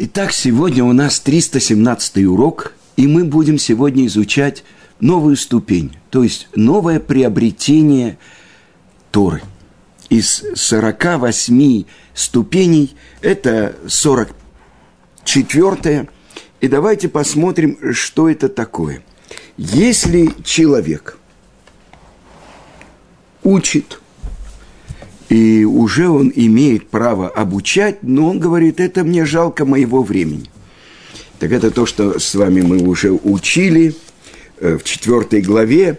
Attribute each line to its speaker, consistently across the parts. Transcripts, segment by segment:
Speaker 1: Итак, сегодня у нас 317 урок, и мы будем сегодня изучать новую ступень, то есть новое приобретение Торы. Из 48 ступеней это 44 и давайте посмотрим, что это такое. Если человек учит, и уже он имеет право обучать, но он говорит, это мне жалко моего времени. Так это то, что с вами мы уже учили э, в четвертой главе.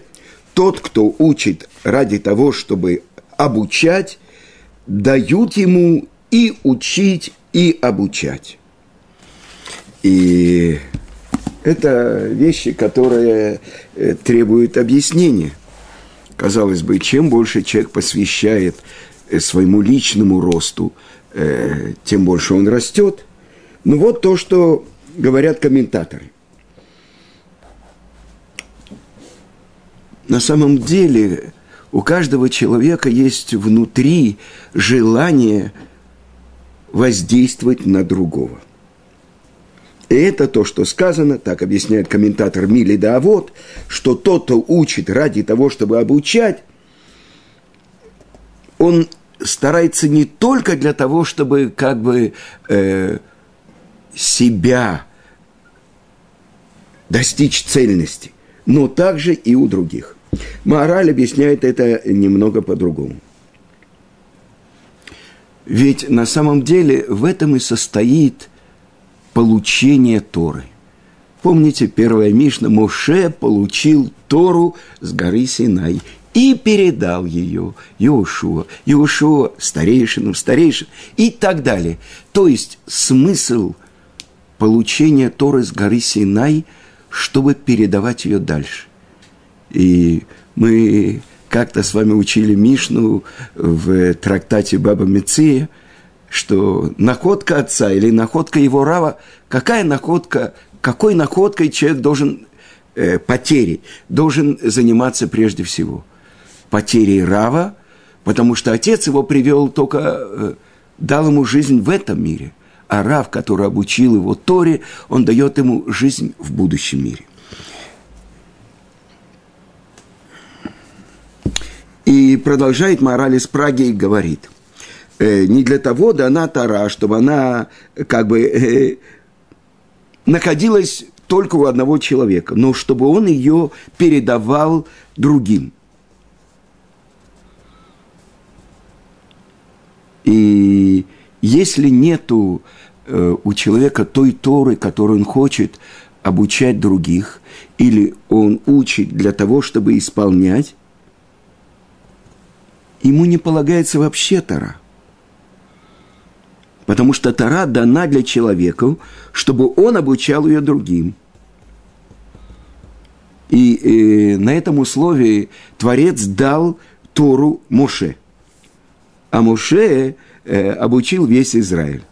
Speaker 1: Тот, кто учит ради того, чтобы обучать, дают ему и учить, и обучать. И это вещи, которые э, требуют объяснения. Казалось бы, чем больше человек посвящает своему личному росту, э, тем больше он растет. Ну вот то, что говорят комментаторы. На самом деле у каждого человека есть внутри желание воздействовать на другого – и это то, что сказано, так объясняет комментатор Мили Давод, что тот, кто учит ради того, чтобы обучать, он старается не только для того, чтобы как бы э, себя достичь цельности, но также и у других. Мораль объясняет это немного по-другому. Ведь на самом деле в этом и состоит получение Торы. Помните, первая Мишна, Моше получил Тору с горы Синай и передал ее Иошуа, Иошуа старейшинам, старейшин и так далее. То есть смысл получения Торы с горы Синай, чтобы передавать ее дальше. И мы как-то с вами учили Мишну в трактате Баба Меция – что находка отца или находка его рава, какая находка, какой находкой человек должен, э, потери, должен заниматься прежде всего? Потерей рава, потому что отец его привел только, э, дал ему жизнь в этом мире, а рав, который обучил его Торе, он дает ему жизнь в будущем мире. И продолжает мораль из Праги и говорит – Э, не для того дана Тара, чтобы она как бы э, находилась только у одного человека, но чтобы он ее передавал другим. И если нету э, у человека той Торы, которую он хочет обучать других, или он учит для того, чтобы исполнять, ему не полагается вообще Тора – Потому что Тара дана для человека, чтобы он обучал ее другим. И э, на этом условии Творец дал Тору Моше. А Моше э, обучил весь Израиль.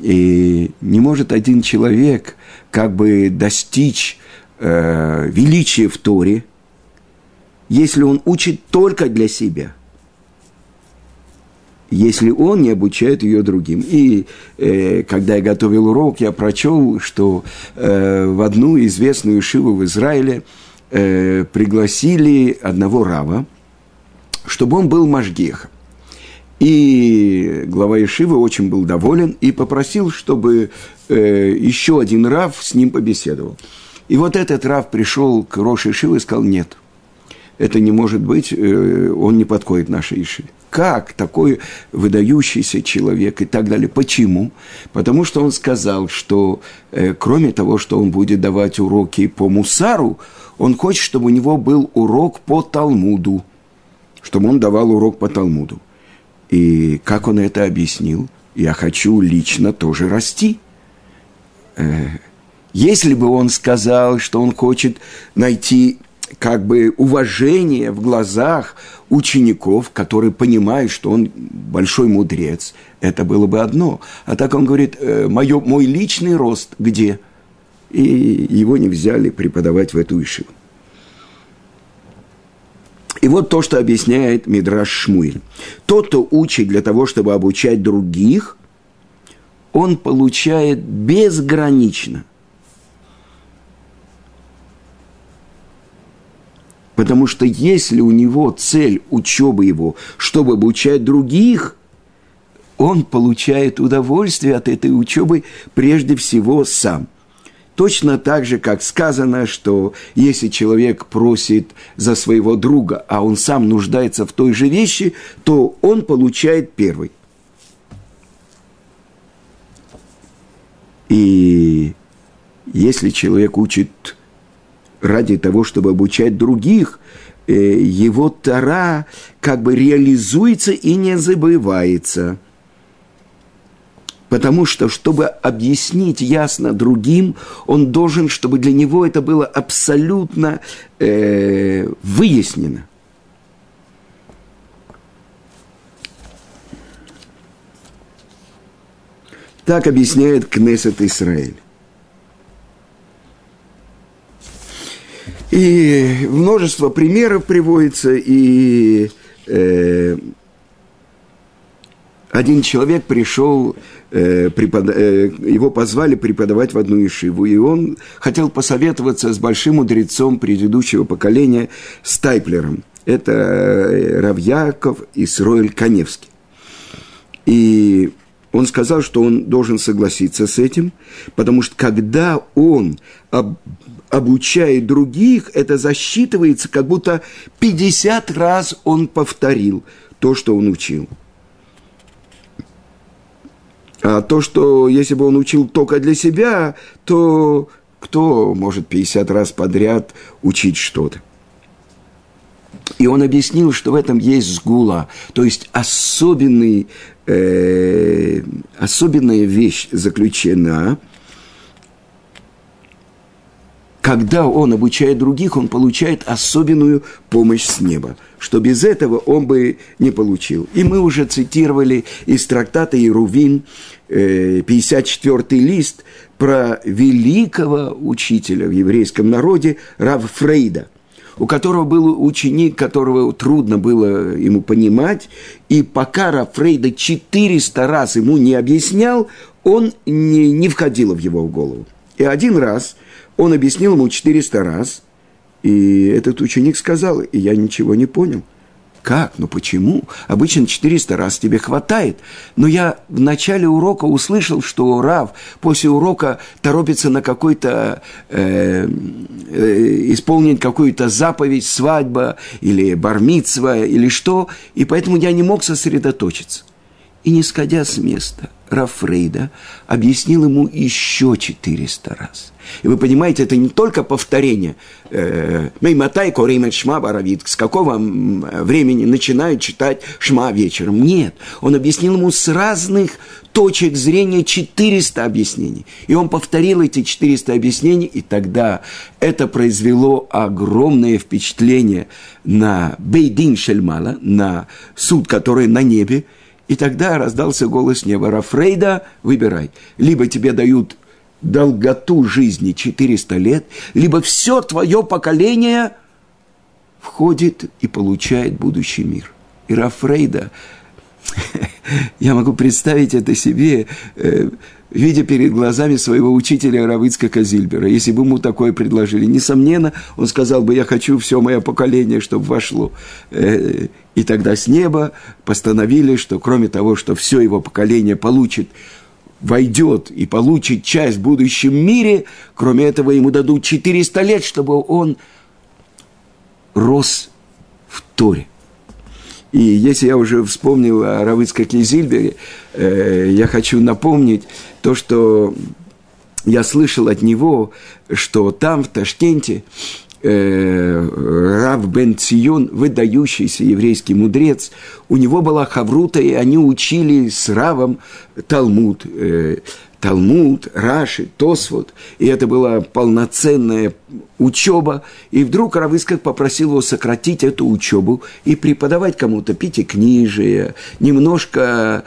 Speaker 1: И не может один человек как бы достичь э, величия в Торе, если он учит только для себя – если он не обучает ее другим. И э, когда я готовил урок, я прочел, что э, в одну известную шиву в Израиле э, пригласили одного рава, чтобы он был Машгехом. И глава Ишивы очень был доволен и попросил, чтобы э, еще один Рав с ним побеседовал. И вот этот Рав пришел к Роше Ишивы и сказал, нет, это не может быть, э, он не подходит нашей Ишиве как такой выдающийся человек и так далее. Почему? Потому что он сказал, что э, кроме того, что он будет давать уроки по Мусару, он хочет, чтобы у него был урок по Талмуду, чтобы он давал урок по Талмуду. И как он это объяснил? Я хочу лично тоже расти. Э, если бы он сказал, что он хочет найти как бы уважение в глазах учеников, которые понимают, что он большой мудрец, это было бы одно. А так он говорит, э, мой личный рост где? И его не взяли преподавать в эту ишиву. И вот то, что объясняет Мидраш Шмуэль. Тот, кто учит для того, чтобы обучать других, он получает безгранично. Потому что если у него цель учебы его, чтобы обучать других, он получает удовольствие от этой учебы прежде всего сам – Точно так же, как сказано, что если человек просит за своего друга, а он сам нуждается в той же вещи, то он получает первый. И если человек учит ради того, чтобы обучать других, э, его тара как бы реализуется и не забывается – Потому что, чтобы объяснить ясно другим, он должен, чтобы для него это было абсолютно э, выяснено. Так объясняет Кнессет Израиль. И множество примеров приводится, и э, один человек пришел Э, препод... Э, его позвали преподавать в одну ишиву, и он хотел посоветоваться с большим мудрецом предыдущего поколения Стайплером. Это э, Равьяков Исроэль Каневский. И он сказал, что он должен согласиться с этим, потому что когда он об, обучает других, это засчитывается, как будто 50 раз он повторил то, что он учил. А то, что если бы он учил только для себя, то кто может 50 раз подряд учить что-то? И он объяснил, что в этом есть сгула, то есть особенный, э, особенная вещь заключена – когда он обучает других, он получает особенную помощь с неба, что без этого он бы не получил. И мы уже цитировали из трактата Ирувин, 54-й э, лист, про великого учителя в еврейском народе Рав Фрейда – у которого был ученик, которого трудно было ему понимать, и пока Раф Фрейда 400 раз ему не объяснял, он не, не входило в его голову. И один раз – он объяснил ему 400 раз, и этот ученик сказал, и я ничего не понял. Как? Ну почему? Обычно 400 раз тебе хватает. Но я в начале урока услышал, что Рав после урока торопится на какой-то, э, э, исполнить какую-то заповедь, свадьба или бармитство или что, и поэтому я не мог сосредоточиться. И не сходя с места, Рафрейда объяснил ему еще 400 раз – и вы понимаете, это не только повторение. Э, Мейматай Коримен Шма Баравит. С какого времени начинают читать Шма вечером? Нет. Он объяснил ему с разных точек зрения 400 объяснений. И он повторил эти 400 объяснений, и тогда это произвело огромное впечатление на Бейдин Шельмала, на суд, который на небе, и тогда раздался голос неба. Рафрейда, выбирай. Либо тебе дают долготу жизни 400 лет, либо все твое поколение входит и получает будущий мир. И Рафрейда, я могу представить это себе, э, видя перед глазами своего учителя Равыцка Казильбера. Если бы ему такое предложили, несомненно, он сказал бы, я хочу все мое поколение, чтобы вошло. Э, и тогда с неба постановили, что кроме того, что все его поколение получит войдет и получит часть в будущем мире, кроме этого ему дадут 400 лет, чтобы он рос в Торе. И если я уже вспомнил о Равыцкаке Зильбере, э, я хочу напомнить то, что я слышал от него, что там, в Ташкенте, э, Рав Бен Цион, выдающийся еврейский мудрец, у него была хаврута, и они учили с Равом Талмуд, э, Талмуд, Раши, Тосфот, и это была полноценная учеба, и вдруг Равыскак попросил его сократить эту учебу и преподавать кому-то пятикнижие, немножко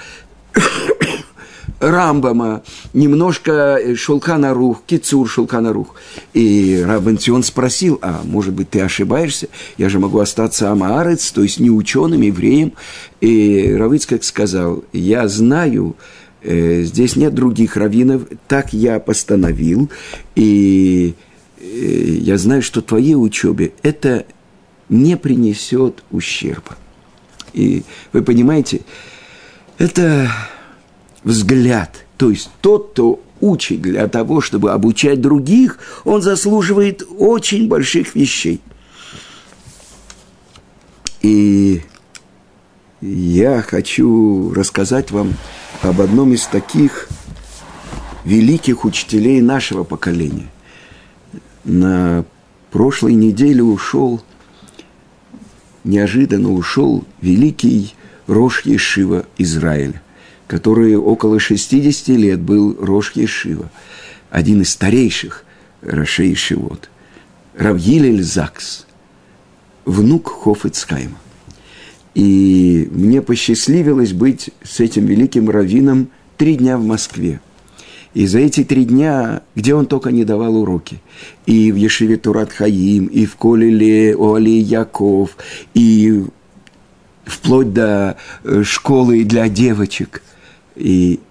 Speaker 1: Рамбама, немножко э, Шулхана Рух, Кицур Шулхана Рух. И Рабенцион спросил, а может быть ты ошибаешься? Я же могу остаться Амаарец, то есть не ученым, евреем. И Равыцкак сказал, я знаю, здесь нет других раввинов, так я постановил, и э, я знаю, что твоей учебе это не принесет ущерба. И вы понимаете, это взгляд, то есть тот, кто учит для того, чтобы обучать других, он заслуживает очень больших вещей. И я хочу рассказать вам об одном из таких великих учителей нашего поколения. На прошлой неделе ушел, неожиданно ушел великий Рош Ешива Израиля, который около 60 лет был Рош Ешива, один из старейших Рошей Шивот, Равгилель Закс, внук Хофицхайма. И мне посчастливилось быть с этим великим раввином три дня в Москве. И за эти три дня, где он только не давал уроки, и в Ешиве Турат Хаим, и в Колеле Оали Яков, и вплоть до э, школы для девочек. И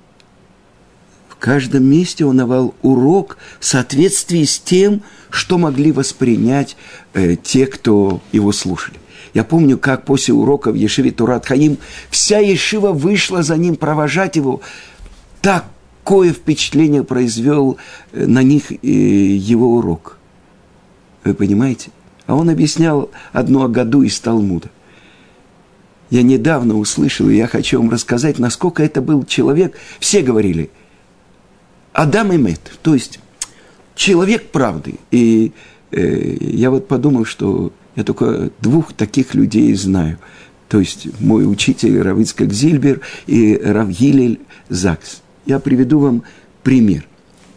Speaker 1: в каждом месте он давал урок в соответствии с тем, что могли воспринять э, те, кто его слушали. Я помню, как после урока в Ешиве Турат Хаим вся Ешива вышла за ним провожать его. Такое впечатление произвел э, на них э, его урок. Вы понимаете? А он объяснял одну году из Талмуда. Я недавно услышал, и я хочу вам рассказать, насколько это был человек. Все говорили, Адам и Мет, то есть человек правды. И э, я вот подумал, что я только двух таких людей знаю. То есть мой учитель Равицкак Зильбер и Равгилель Закс. Я приведу вам пример.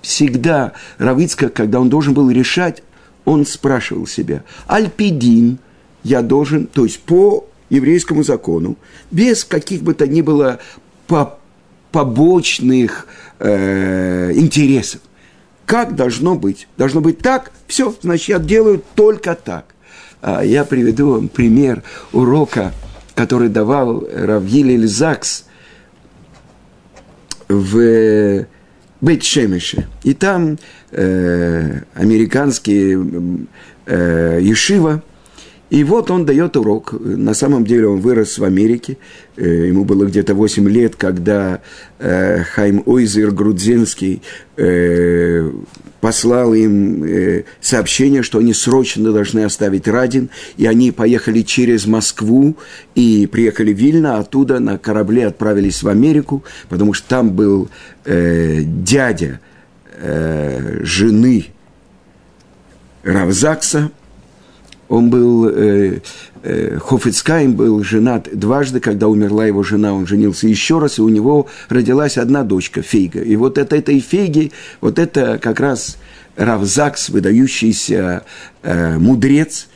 Speaker 1: Всегда Равицка, когда он должен был решать, он спрашивал себя, альпидин я должен, то есть по еврейскому закону, без каких бы то ни было по побочных э, интересов. Как должно быть? Должно быть так, все, значит, я делаю только так. А я приведу вам пример урока, который давал Равгилель Закс в Бейт-Шемеше. И там э, американский э, Ешива – и вот он дает урок. На самом деле он вырос в Америке. Э, ему было где-то 8 лет, когда э, Хайм Ойзер Грудзинский э, послал им сообщение, что они срочно должны оставить Радин. И они поехали через Москву и приехали в Вильно. Оттуда на корабле отправились в Америку, потому что там был дядя жены Равзакса – он был, э, э, Хофицкайм был женат дважды, когда умерла его жена, он женился еще раз, и у него родилась одна дочка, Фейга. И вот это этой Фейги, вот это как раз Равзакс, выдающийся э, мудрец,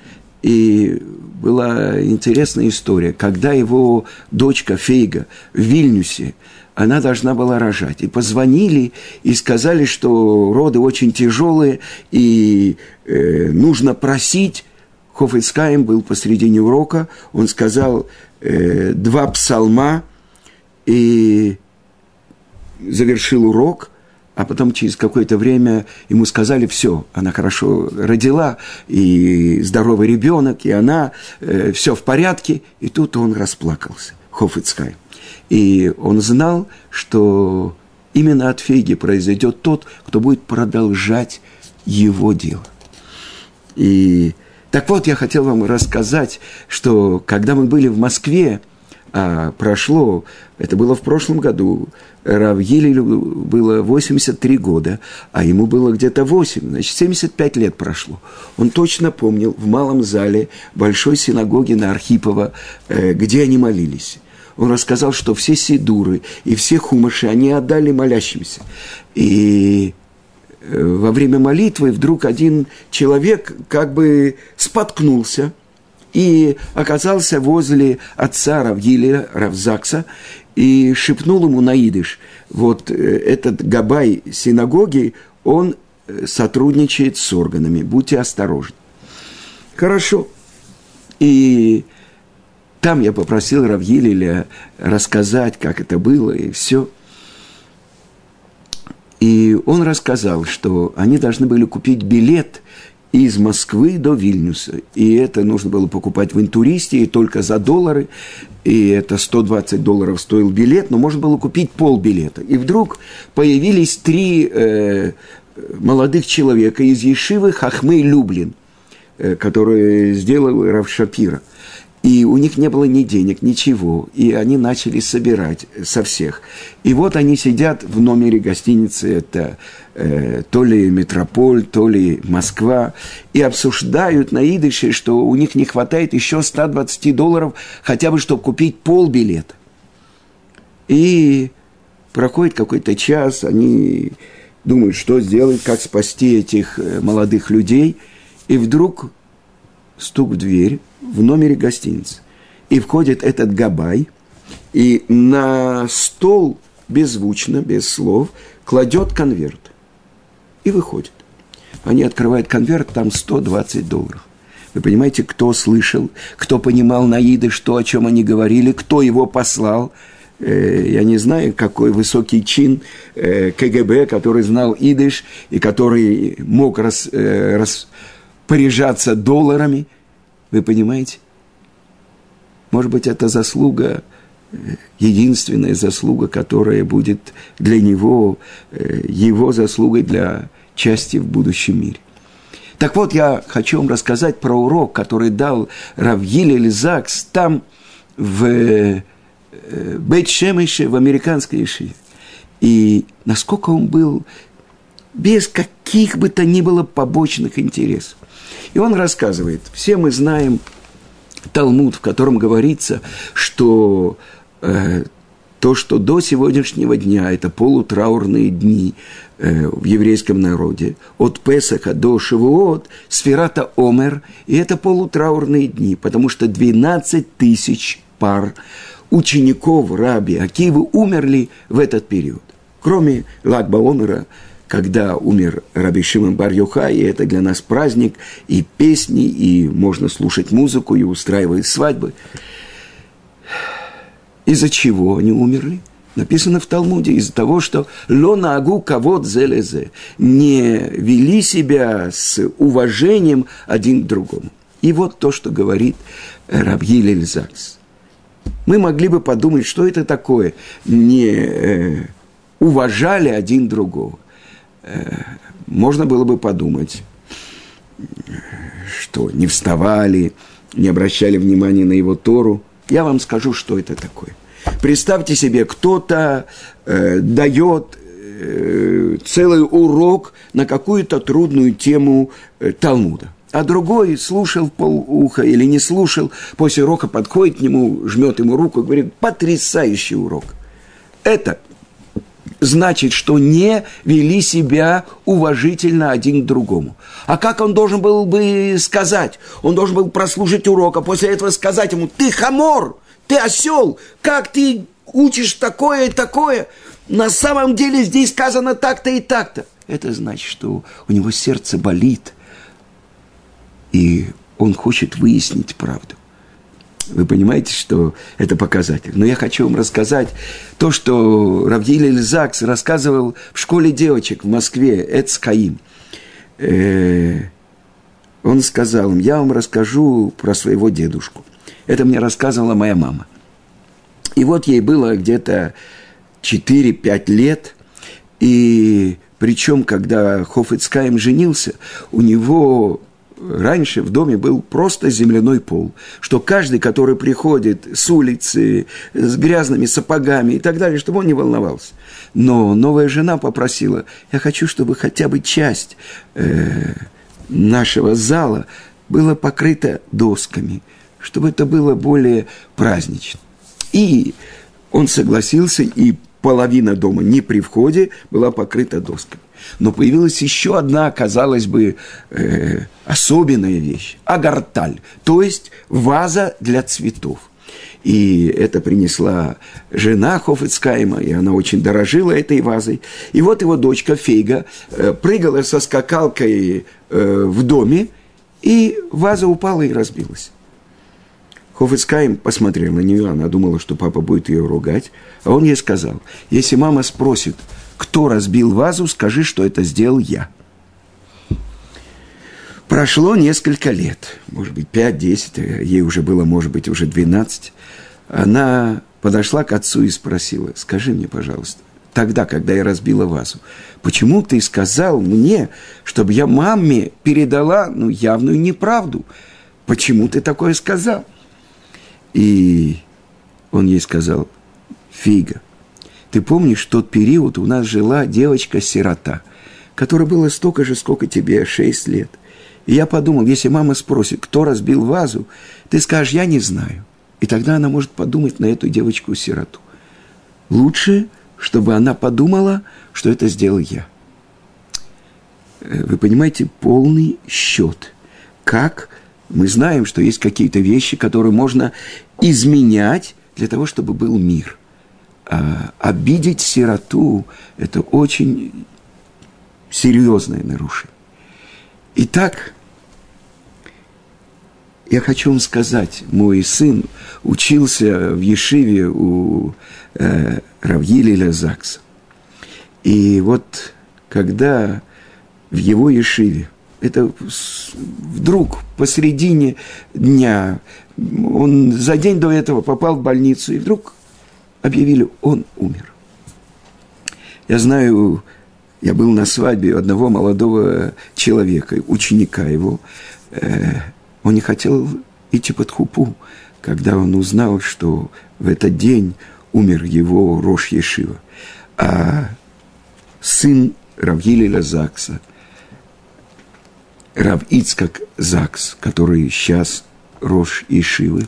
Speaker 1: и была интересная история, когда его дочка Фейга в Вильнюсе, она должна была рожать. И позвонили и сказали, что роды очень тяжелые, и э, нужно просить Хофицкаем был посредине урока, он сказал э, два псалма и завершил урок, а потом через какое-то время ему сказали, все, она хорошо родила, и здоровый ребенок, и она, э, все в порядке, и тут он расплакался, Хофицкай. И он знал, что именно от Фейги произойдет тот, кто будет продолжать его дело. И так вот, я хотел вам рассказать, что когда мы были в Москве, а прошло, это было в прошлом году, Равгилелю было 83 года, а ему было где-то 8, значит, 75 лет прошло. Он точно помнил в малом зале большой синагоги на Архипова, э, где они молились. Он рассказал, что все сидуры и все хумаши они отдали молящимся. И во время молитвы вдруг один человек как бы споткнулся и оказался возле отца Равгилия, Равзакса, и шепнул ему на идыш, вот э, этот габай синагоги, он э, сотрудничает с органами, будьте осторожны. Хорошо. И там я попросил Равгилия рассказать, как это было, и все. И он рассказал, что они должны были купить билет из Москвы до Вильнюса. И это нужно было покупать в интуристе, и только за доллары. И это 120 долларов стоил билет, но можно было купить полбилета. И вдруг появились три э, молодых человека из Ешивы Хахмы Люблин, э, которые сделал Рав Шапира – и у них не было ни денег, ничего. И они начали собирать со всех. И вот они сидят в номере гостиницы, это э, то ли Метрополь, то ли Москва, и обсуждают на идыше, что у них не хватает еще 120 долларов, хотя бы, чтобы купить полбилета. И проходит какой-то час, они думают, что сделать, как спасти этих э, молодых людей. И вдруг стук в дверь, в номере гостиницы. И входит этот габай, и на стол беззвучно, без слов, кладет конверт. И выходит. Они открывают конверт, там 120 долларов. Вы понимаете, кто слышал, кто понимал на идыш то, о чем они говорили, кто его послал. Э, я не знаю, какой высокий чин э, КГБ, который знал идыш и который мог рас, э, распоряжаться долларами – вы понимаете? Может быть, это заслуга, э, единственная заслуга, которая будет для него, э, его заслугой для части в будущем мире. Так вот, я хочу вам рассказать про урок, который дал Равгиль Закс там, в э, Бейт-Шемеше, в американской Ешиве. И насколько он был без каких бы то ни было побочных интересов. И он рассказывает, все мы знаем Талмуд, в котором говорится, что э, то, что до сегодняшнего дня, это полутраурные дни э, в еврейском народе, от Песаха до Шивуот, Сферата Омер, и это полутраурные дни, потому что 12 тысяч пар учеников Раби Акивы умерли в этот период. Кроме Лагба Омера, когда умер Раби Шимон бар и это для нас праздник, и песни, и можно слушать музыку, и устраивать свадьбы. Из-за чего они умерли? Написано в Талмуде, из-за того, что «лона агу кавод зелезе» не вели себя с уважением один к другому. И вот то, что говорит Рабгиль Эльзакс. Мы могли бы подумать, что это такое, не э, уважали один другого можно было бы подумать, что не вставали, не обращали внимания на его Тору. Я вам скажу, что это такое. Представьте себе, кто-то э, дает э, целый урок на какую-то трудную тему э, Талмуда. А другой слушал полуха или не слушал, после урока подходит к нему, жмет ему руку и говорит, потрясающий урок. Это значит, что не вели себя уважительно один к другому. А как он должен был бы сказать? Он должен был прослушать урок, а после этого сказать ему, ты хамор, ты осел, как ты учишь такое и такое? На самом деле здесь сказано так-то и так-то. Это значит, что у него сердце болит, и он хочет выяснить правду. Вы понимаете, что это показатель. Но я хочу вам рассказать то, что Равдиль Эльзакс рассказывал в школе девочек в Москве, Эцкаим. Э, он сказал им, я вам расскажу про своего дедушку. Это мне рассказывала моя мама. И вот ей было где-то 4-5 лет, и причем, когда Хофицкаем женился, у него раньше в доме был просто земляной пол, что каждый, который приходит с улицы, с грязными сапогами и так далее, чтобы он не волновался. Но новая жена попросила, я хочу, чтобы хотя бы часть э, нашего зала была покрыта досками, чтобы это было более празднично. И он согласился, и половина дома не при входе была покрыта досками. Но появилась еще одна, казалось бы, э, особенная вещь – агарталь, то есть ваза для цветов. И это принесла жена Хофицкайма, и она очень дорожила этой вазой. И вот его дочка Фейга э, прыгала со скакалкой э, в доме, и ваза упала и разбилась. Хофицкайм посмотрел на нее, она думала, что папа будет ее ругать, а он ей сказал, если мама спросит, кто разбил вазу, скажи, что это сделал я. Прошло несколько лет, может быть, 5-10, ей уже было, может быть, уже 12. Она подошла к отцу и спросила, скажи мне, пожалуйста, тогда, когда я разбила вазу, почему ты сказал мне, чтобы я маме передала, ну, явную неправду? Почему ты такое сказал? И он ей сказал, Фига, ты помнишь, тот период у нас жила девочка-сирота, которая была столько же, сколько тебе, шесть лет. И я подумал, если мама спросит, кто разбил вазу, ты скажешь, я не знаю. И тогда она может подумать на эту девочку-сироту. Лучше, чтобы она подумала, что это сделал я. Э, вы понимаете, полный счет. Как мы знаем, что есть какие-то вещи, которые можно изменять для того, чтобы был мир. А обидеть сироту – это очень серьезное нарушение. Итак, я хочу вам сказать, мой сын учился в Ешиве у э, Равгилиля Закса. И вот когда в его Ешиве, это вдруг посередине дня, он за день до этого попал в больницу, и вдруг объявили, он умер. Я знаю, я был на свадьбе одного молодого человека, ученика его, э, он не хотел идти под хупу, когда он узнал, что в этот день умер его Рош Ешива. А сын Равгилеля Закса, Рав Ицкак Закс, который сейчас Рош Ешивы,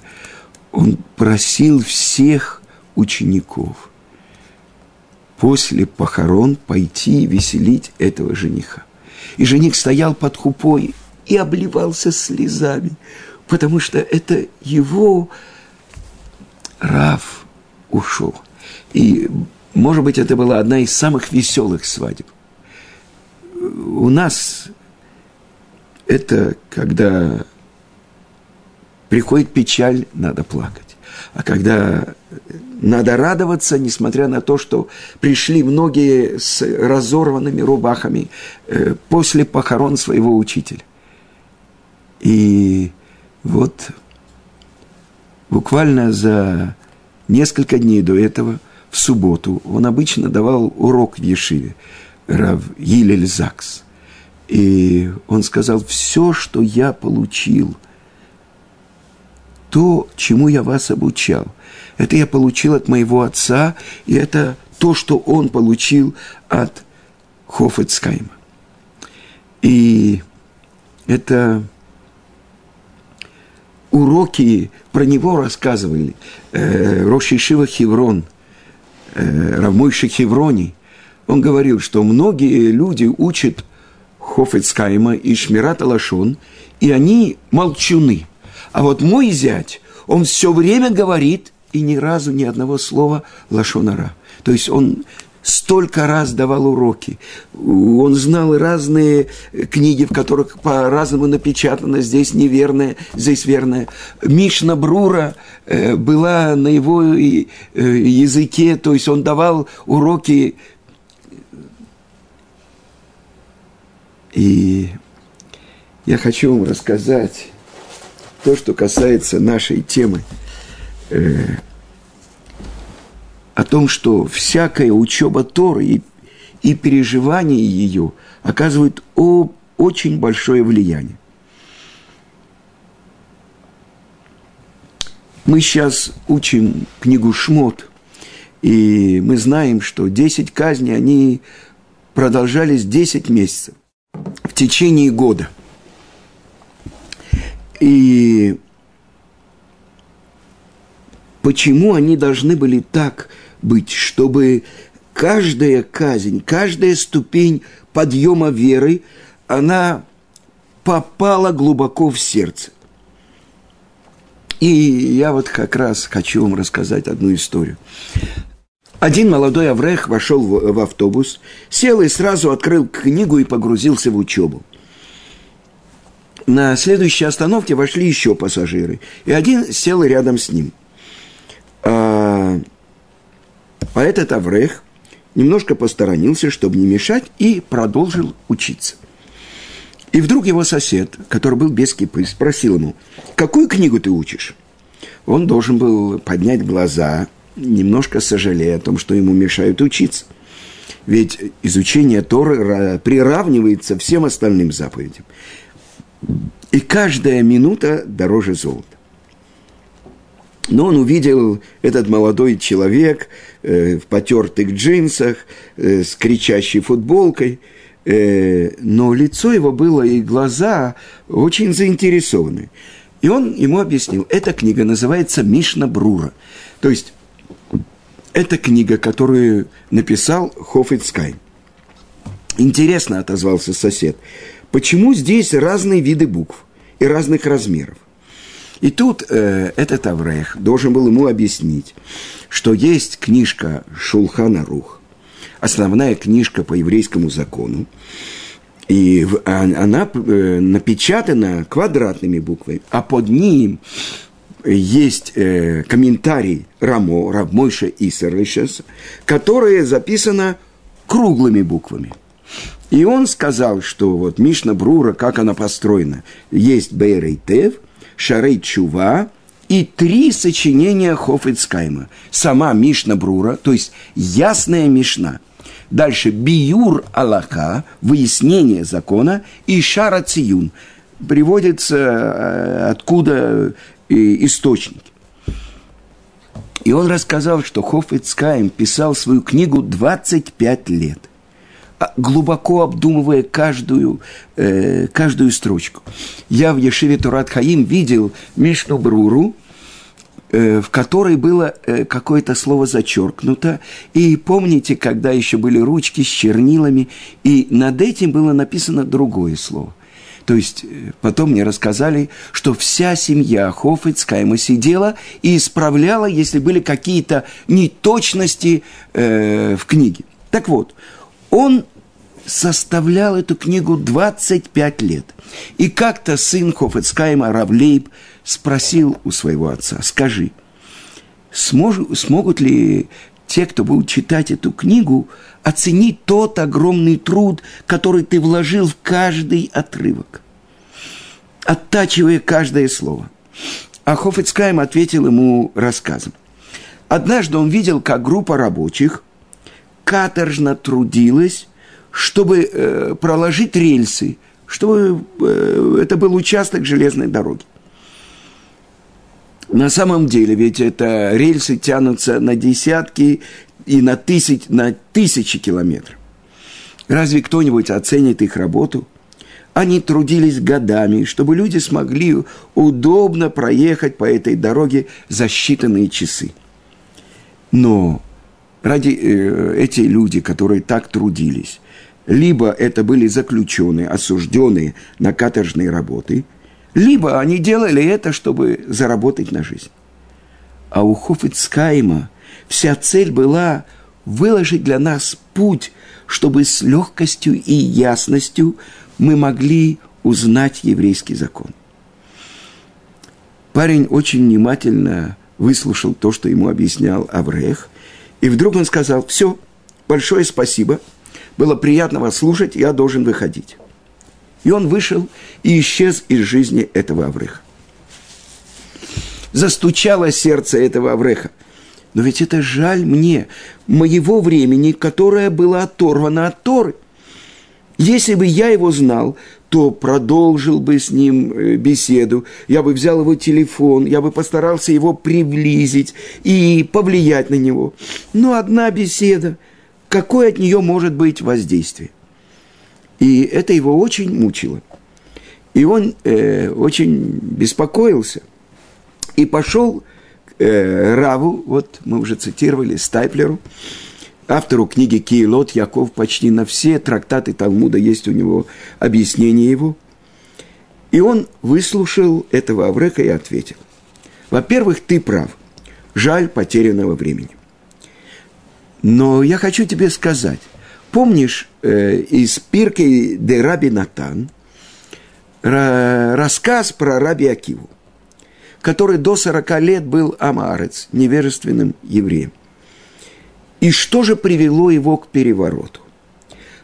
Speaker 1: он просил всех учеников после похорон пойти веселить этого жениха. И жених стоял под хупой и обливался слезами, потому что это его Рав ушел. И, может быть, это была одна из самых веселых свадеб. У нас это когда приходит печаль, надо плакать. А когда надо радоваться, несмотря на то, что пришли многие с разорванными рубахами э, после похорон своего учителя. И вот буквально за несколько дней до этого, в субботу, он обычно давал урок в Ешиве, Рав Елель Закс. И он сказал, все, что я получил, то, чему я вас обучал, это я получил от моего отца, и это то, что он получил от Хофецкайма. И это уроки про него рассказывали. Э, Роши Шива Хеврон, э, Равмойши Хеврони, он говорил, что многие люди учат Хофецкайма и Шмирата Лашон, и они молчуны. А вот мой зять, он все время говорит, и ни разу ни одного слова Лашонара. То есть он столько раз давал уроки. Он знал разные книги, в которых по-разному напечатано, здесь неверное, здесь верное. Мишна Брура э, была на его э, языке, то есть он давал уроки. И я хочу вам рассказать то, что касается нашей темы э, – о том, что всякая учеба Торы и, и переживание ее оказывают о, очень большое влияние. Мы сейчас учим книгу Шмот, и мы знаем, что 10 казней, они продолжались 10 месяцев в течение года. И почему они должны были так быть, чтобы каждая казнь, каждая ступень подъема веры, она попала глубоко в сердце. И я вот как раз хочу вам рассказать одну историю. Один молодой Аврех вошел в, в автобус, сел и сразу открыл книгу и погрузился в учебу. На следующей остановке вошли еще пассажиры, и один сел рядом с ним. А а этот Аврех немножко посторонился, чтобы не мешать, и продолжил учиться. И вдруг его сосед, который был без кипы, спросил ему, какую книгу ты учишь? Он должен был поднять глаза, немножко сожалея о том, что ему мешают учиться. Ведь изучение Торы приравнивается всем остальным заповедям. И каждая минута дороже золота. Но он увидел этот молодой человек э, в потертых джинсах, э, с кричащей футболкой, э, но лицо его было и глаза очень заинтересованы. И он ему объяснил, эта книга называется «Мишна Брура». То есть, это книга, которую написал Хофицкай. Интересно, отозвался сосед, почему здесь разные виды букв и разных размеров? И тут э, этот Аврех должен был ему объяснить, что есть книжка Шулхана Рух, основная книжка по еврейскому закону, и а, она э, напечатана квадратными буквами, а под ним есть э, комментарий Рамо, Рабмойша Исерлишес, которое записано круглыми буквами. И он сказал, что вот Мишна Брура, как она построена, есть Бейрейтев – Шарей Чува и три сочинения Хофицкайма. Сама Мишна Брура, то есть ясная Мишна. Дальше Биюр Аллаха, выяснение закона, и Шара Циюн. Приводится э, откуда э, источник. И он рассказал, что Хофицкайм писал свою книгу 25 лет. А, глубоко обдумывая каждую, э, каждую строчку. Я в Ешиве Турат Хаим видел Мишну Бруру, э, в которой было э, какое-то слово зачеркнуто. И помните, когда еще были ручки с чернилами, и над этим было написано другое слово. То есть э, потом мне рассказали, что вся семья Хофицкайма сидела и исправляла, если были какие-то неточности э, в книге. Так вот, он составлял эту книгу 25 лет. И как-то сын Хофецкайма Равлейб спросил у своего отца, скажи, смож, смогут ли те, кто будут читать эту книгу, оценить тот огромный труд, который ты вложил в каждый отрывок, оттачивая каждое слово. А Хофицкайм ответил ему рассказом. Однажды он видел, как группа рабочих – каторжно трудилась, чтобы э, проложить рельсы, чтобы э, это был участок железной дороги. На самом деле, ведь это рельсы тянутся на десятки и на, тысяч, на тысячи километров. Разве кто-нибудь оценит их работу? Они трудились годами, чтобы люди смогли удобно проехать по этой дороге за считанные часы. Но ради э, эти люди, которые так трудились, либо это были заключенные, осужденные на каторжные работы, либо они делали это, чтобы заработать на жизнь. А у Хофицкайма вся цель была выложить для нас путь, чтобы с легкостью и ясностью мы могли узнать еврейский закон. Парень очень внимательно выслушал то, что ему объяснял Аврех – и вдруг он сказал, все, большое спасибо, было приятно вас слушать, я должен выходить. И он вышел и исчез из жизни этого Авреха. Застучало сердце этого Авреха. Но ведь это жаль мне, моего времени, которое было оторвано от Торы. Если бы я его знал, то продолжил бы с ним э, беседу, я бы взял его телефон, я бы постарался его приблизить и повлиять на него. Но одна беседа, какое от нее может быть воздействие? И это его очень мучило. И он э, очень беспокоился и пошел э, Раву, вот мы уже цитировали, Стайплеру, автору книги Киелот Яков почти на все трактаты Талмуда есть у него объяснение его. И он выслушал этого Аврека и ответил. Во-первых, ты прав. Жаль потерянного времени. Но я хочу тебе сказать. Помнишь э, из Пирки де Раби Натан рассказ про Раби Акиву, который до 40 лет был амарец, невежественным евреем. И что же привело его к перевороту?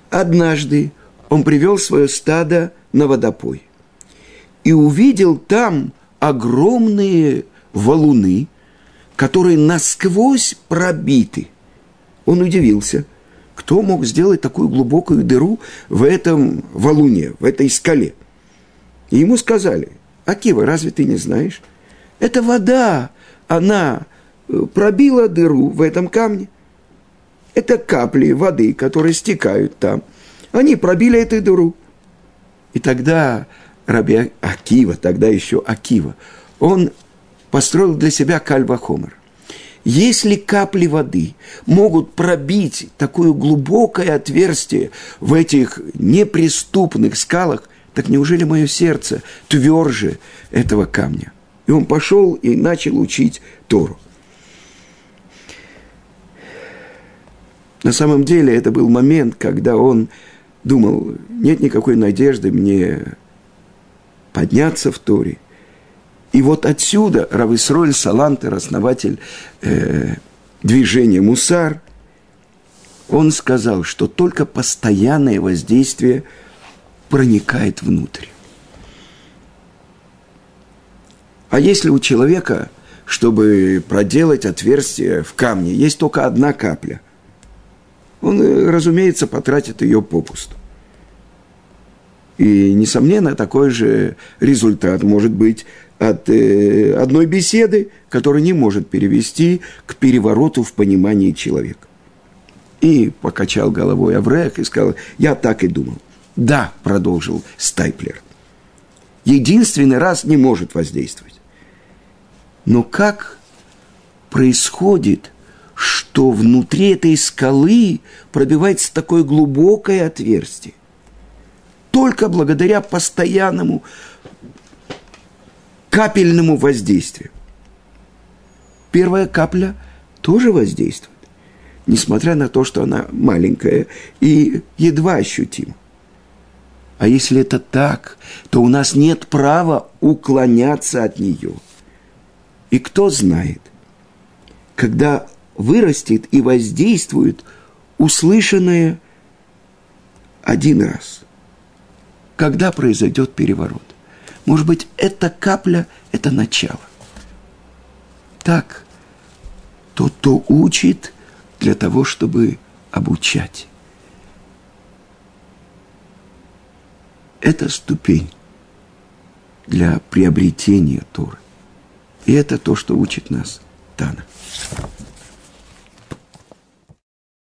Speaker 1: Однажды он привел свое стадо на водопой и увидел там огромные валуны, которые насквозь пробиты. Он удивился, кто мог сделать такую глубокую дыру в этом валуне, в этой скале. И ему сказали, Акива, разве ты не знаешь? Это вода, она э, пробила дыру в этом камне. Это капли воды, которые стекают там. Они пробили эту дыру. И тогда Раби Акива, тогда еще Акива, он построил для себя кальвахомер. Если капли воды могут пробить такое глубокое отверстие в этих неприступных скалах, так неужели мое сердце тверже этого камня? И он пошел и начал учить Тору. На самом деле это был момент, когда он думал, нет никакой надежды мне подняться в Торе. И вот отсюда Рависроль Салантер, основатель э, движения Мусар, он сказал, что только постоянное воздействие проникает внутрь. А если у человека, чтобы проделать отверстие в камне, есть только одна капля, он, э, разумеется, потратит ее попусту. И, несомненно, такой же результат может быть от э, одной беседы, которая не может перевести к перевороту в понимании человека. И покачал головой Аврех и сказал, я так и думал. Да, продолжил Стайплер. Единственный раз не может воздействовать. Но как происходит что внутри этой скалы пробивается такое глубокое отверстие. Только благодаря постоянному капельному воздействию. Первая капля тоже воздействует, несмотря на то, что она маленькая и едва ощутима. А если это так, то у нас нет права уклоняться от нее. И кто знает, когда вырастет и воздействует услышанное один раз. Когда произойдет переворот? Может быть, эта капля – это начало. Так, тот, кто учит для того, чтобы обучать. Это ступень для приобретения Торы. И это то, что учит нас Тана.